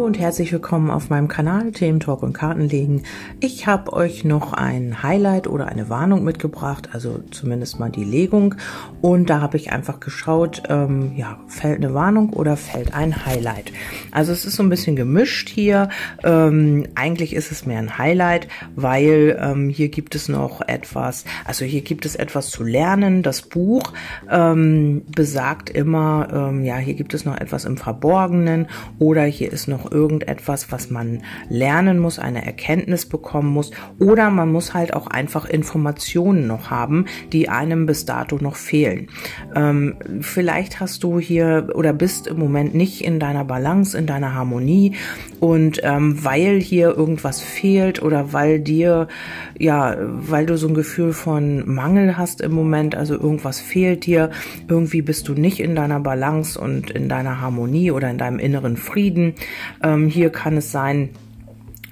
Hallo und herzlich willkommen auf meinem Kanal Themen Talk und Kartenlegen. Ich habe euch noch ein Highlight oder eine Warnung mitgebracht, also zumindest mal die Legung. Und da habe ich einfach geschaut, ähm, ja, fällt eine Warnung oder fällt ein Highlight. Also es ist so ein bisschen gemischt hier. Ähm, eigentlich ist es mehr ein Highlight, weil ähm, hier gibt es noch etwas, also hier gibt es etwas zu lernen. Das Buch ähm, besagt immer, ähm, ja, hier gibt es noch etwas im Verborgenen oder hier ist noch irgendetwas, was man lernen muss, eine Erkenntnis bekommen muss oder man muss halt auch einfach Informationen noch haben, die einem bis dato noch fehlen. Ähm, vielleicht hast du hier oder bist im Moment nicht in deiner Balance, in deiner Harmonie und ähm, weil hier irgendwas fehlt oder weil dir, ja, weil du so ein Gefühl von Mangel hast im Moment, also irgendwas fehlt dir, irgendwie bist du nicht in deiner Balance und in deiner Harmonie oder in deinem inneren Frieden, ähm, hier kann es sein,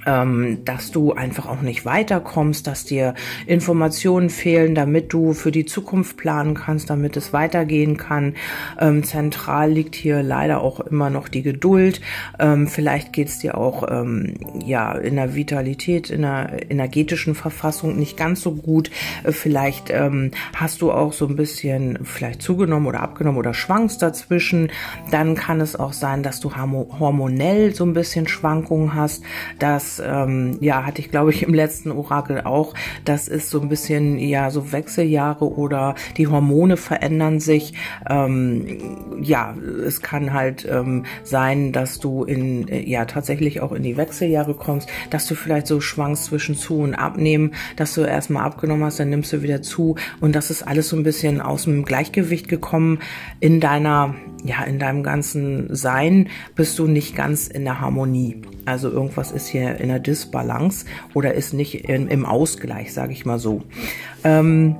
ähm, dass du einfach auch nicht weiterkommst, dass dir Informationen fehlen, damit du für die Zukunft planen kannst, damit es weitergehen kann. Ähm, zentral liegt hier leider auch immer noch die Geduld. Ähm, vielleicht geht es dir auch ähm, ja in der Vitalität, in der energetischen Verfassung nicht ganz so gut. Äh, vielleicht ähm, hast du auch so ein bisschen vielleicht zugenommen oder abgenommen oder schwankst dazwischen. Dann kann es auch sein, dass du hormonell so ein bisschen Schwankungen hast, dass ähm, ja, hatte ich glaube ich im letzten Orakel auch. Das ist so ein bisschen, ja, so Wechseljahre oder die Hormone verändern sich. Ähm, ja, es kann halt ähm, sein, dass du in, äh, ja, tatsächlich auch in die Wechseljahre kommst, dass du vielleicht so schwankst zwischen zu und abnehmen, dass du erstmal abgenommen hast, dann nimmst du wieder zu und das ist alles so ein bisschen aus dem Gleichgewicht gekommen in deiner, ja, in deinem ganzen Sein bist du nicht ganz in der Harmonie. Also irgendwas ist hier in der Disbalance oder ist nicht in, im Ausgleich, sage ich mal so. Ähm,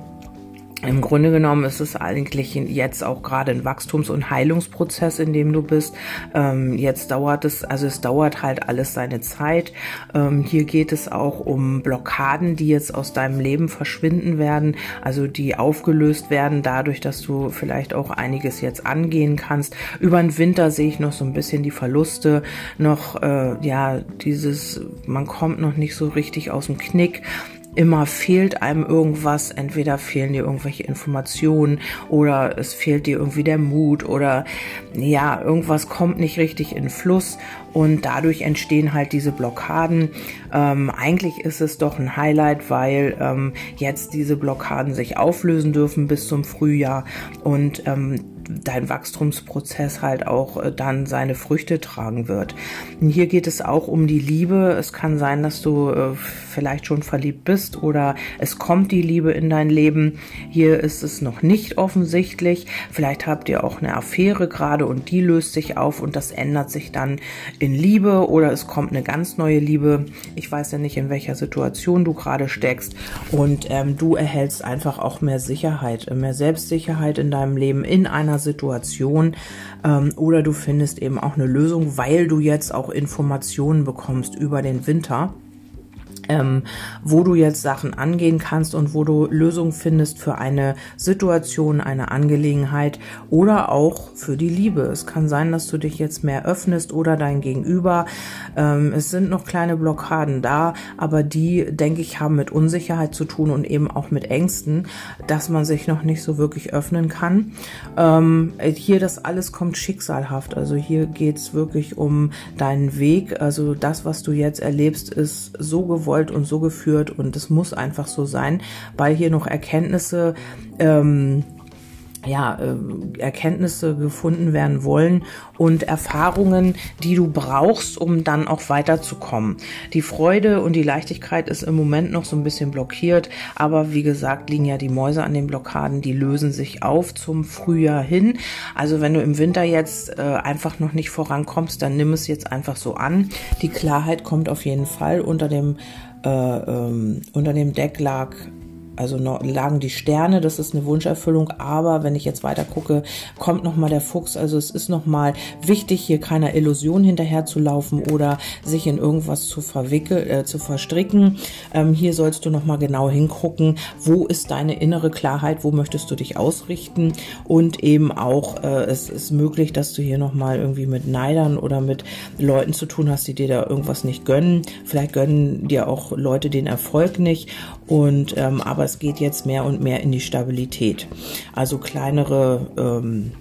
im Grunde genommen ist es eigentlich jetzt auch gerade ein Wachstums- und Heilungsprozess, in dem du bist. Ähm, jetzt dauert es, also es dauert halt alles seine Zeit. Ähm, hier geht es auch um Blockaden, die jetzt aus deinem Leben verschwinden werden, also die aufgelöst werden dadurch, dass du vielleicht auch einiges jetzt angehen kannst. Über den Winter sehe ich noch so ein bisschen die Verluste, noch äh, ja dieses, man kommt noch nicht so richtig aus dem Knick immer fehlt einem irgendwas. Entweder fehlen dir irgendwelche Informationen oder es fehlt dir irgendwie der Mut oder ja, irgendwas kommt nicht richtig in Fluss und dadurch entstehen halt diese Blockaden. Ähm, eigentlich ist es doch ein Highlight, weil ähm, jetzt diese Blockaden sich auflösen dürfen bis zum Frühjahr und ähm, dein Wachstumsprozess halt auch äh, dann seine Früchte tragen wird. Hier geht es auch um die Liebe. Es kann sein, dass du äh, vielleicht schon verliebt bist oder es kommt die Liebe in dein Leben. Hier ist es noch nicht offensichtlich. Vielleicht habt ihr auch eine Affäre gerade und die löst sich auf und das ändert sich dann in Liebe oder es kommt eine ganz neue Liebe. Ich weiß ja nicht, in welcher Situation du gerade steckst und ähm, du erhältst einfach auch mehr Sicherheit, mehr Selbstsicherheit in deinem Leben in einer Situation ähm, oder du findest eben auch eine Lösung, weil du jetzt auch Informationen bekommst über den Winter ähm, wo du jetzt Sachen angehen kannst und wo du Lösungen findest für eine Situation, eine Angelegenheit oder auch für die Liebe. Es kann sein, dass du dich jetzt mehr öffnest oder dein Gegenüber. Ähm, es sind noch kleine Blockaden da, aber die, denke ich, haben mit Unsicherheit zu tun und eben auch mit Ängsten, dass man sich noch nicht so wirklich öffnen kann. Ähm, hier das alles kommt schicksalhaft. Also hier geht's wirklich um deinen Weg. Also das, was du jetzt erlebst, ist so gewollt gewollt und so geführt und es muss einfach so sein, weil hier noch Erkenntnisse ähm, ja, äh, Erkenntnisse gefunden werden wollen und Erfahrungen, die du brauchst, um dann auch weiterzukommen. Die Freude und die Leichtigkeit ist im Moment noch so ein bisschen blockiert, aber wie gesagt, liegen ja die Mäuse an den Blockaden, die lösen sich auf zum Frühjahr hin. Also wenn du im Winter jetzt äh, einfach noch nicht vorankommst, dann nimm es jetzt einfach so an. Die Klarheit kommt auf jeden Fall unter dem äh, ähm, unter dem Deck lag also lagen die Sterne, das ist eine Wunscherfüllung, aber wenn ich jetzt weiter gucke, kommt nochmal der Fuchs, also es ist nochmal wichtig, hier keiner Illusion hinterher zu laufen oder sich in irgendwas zu verwickeln, äh, zu verstricken. Ähm, hier sollst du nochmal genau hingucken, wo ist deine innere Klarheit, wo möchtest du dich ausrichten und eben auch, äh, es ist möglich, dass du hier nochmal irgendwie mit Neidern oder mit Leuten zu tun hast, die dir da irgendwas nicht gönnen. Vielleicht gönnen dir auch Leute den Erfolg nicht und ähm, aber es geht jetzt mehr und mehr in die Stabilität. Also kleinere ähm,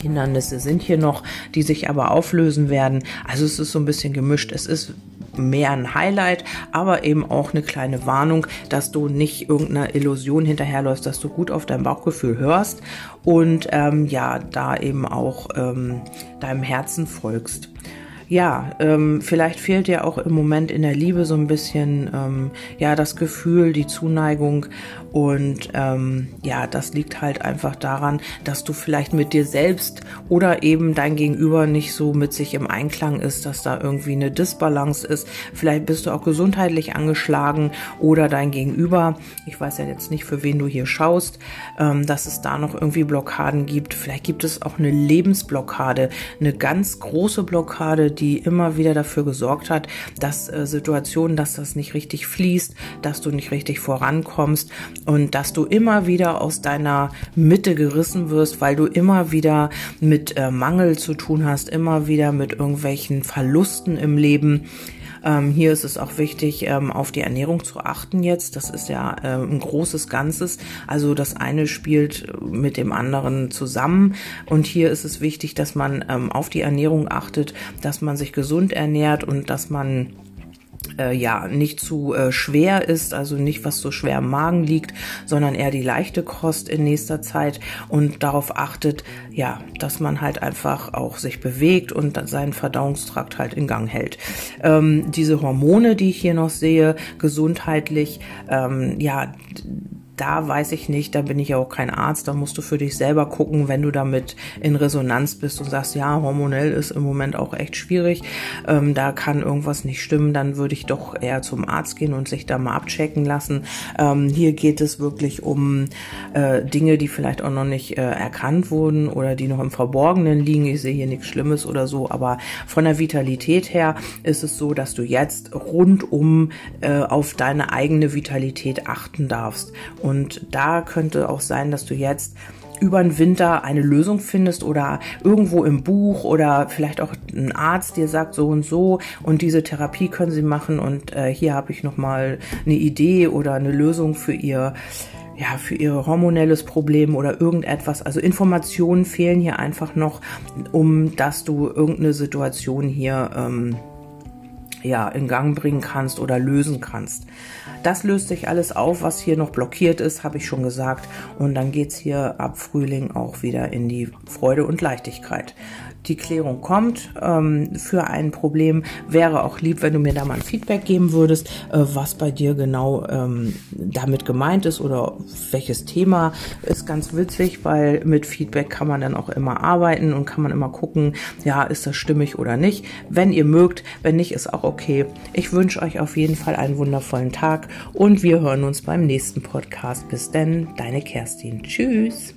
Hindernisse sind hier noch, die sich aber auflösen werden. Also es ist so ein bisschen gemischt. Es ist mehr ein Highlight, aber eben auch eine kleine Warnung, dass du nicht irgendeiner Illusion hinterherläufst, dass du gut auf dein Bauchgefühl hörst und ähm, ja, da eben auch ähm, deinem Herzen folgst ja, ähm, vielleicht fehlt dir auch im Moment in der Liebe so ein bisschen ähm, ja das Gefühl, die Zuneigung und ähm, ja, das liegt halt einfach daran, dass du vielleicht mit dir selbst oder eben dein Gegenüber nicht so mit sich im Einklang ist, dass da irgendwie eine Disbalance ist. Vielleicht bist du auch gesundheitlich angeschlagen oder dein Gegenüber. Ich weiß ja jetzt nicht, für wen du hier schaust, ähm, dass es da noch irgendwie Blockaden gibt. Vielleicht gibt es auch eine Lebensblockade, eine ganz große Blockade, die immer wieder dafür gesorgt hat, dass äh, Situationen, dass das nicht richtig fließt, dass du nicht richtig vorankommst und dass du immer wieder aus deiner Mitte gerissen wirst, weil du immer wieder mit äh, Mangel zu tun hast, immer wieder mit irgendwelchen Verlusten im Leben. Ähm, hier ist es auch wichtig, ähm, auf die Ernährung zu achten jetzt. Das ist ja äh, ein großes Ganzes. Also das eine spielt mit dem anderen zusammen. Und hier ist es wichtig, dass man ähm, auf die Ernährung achtet, dass man sich gesund ernährt und dass man äh, ja nicht zu äh, schwer ist, also nicht was so schwer im Magen liegt, sondern eher die leichte Kost in nächster Zeit und darauf achtet, ja, dass man halt einfach auch sich bewegt und seinen Verdauungstrakt halt in Gang hält. Ähm, diese Hormone, die ich hier noch sehe, gesundheitlich, ähm, ja, da weiß ich nicht, da bin ich ja auch kein Arzt, da musst du für dich selber gucken, wenn du damit in Resonanz bist und sagst, ja, hormonell ist im Moment auch echt schwierig, ähm, da kann irgendwas nicht stimmen, dann würde ich doch eher zum Arzt gehen und sich da mal abchecken lassen. Ähm, hier geht es wirklich um äh, Dinge, die vielleicht auch noch nicht äh, erkannt wurden oder die noch im Verborgenen liegen. Ich sehe hier nichts Schlimmes oder so, aber von der Vitalität her ist es so, dass du jetzt rundum äh, auf deine eigene Vitalität achten darfst und da könnte auch sein, dass du jetzt über den Winter eine Lösung findest oder irgendwo im Buch oder vielleicht auch ein Arzt dir sagt so und so und diese Therapie können sie machen und äh, hier habe ich noch mal eine Idee oder eine Lösung für ihr ja, für ihr hormonelles Problem oder irgendetwas. Also Informationen fehlen hier einfach noch, um dass du irgendeine Situation hier ähm, ja, in Gang bringen kannst oder lösen kannst. Das löst sich alles auf, was hier noch blockiert ist, habe ich schon gesagt. Und dann geht's hier ab Frühling auch wieder in die Freude und Leichtigkeit die Klärung kommt ähm, für ein Problem. Wäre auch lieb, wenn du mir da mal ein Feedback geben würdest, äh, was bei dir genau ähm, damit gemeint ist oder welches Thema. Ist ganz witzig, weil mit Feedback kann man dann auch immer arbeiten und kann man immer gucken, ja, ist das stimmig oder nicht. Wenn ihr mögt, wenn nicht, ist auch okay. Ich wünsche euch auf jeden Fall einen wundervollen Tag und wir hören uns beim nächsten Podcast. Bis denn, deine Kerstin. Tschüss.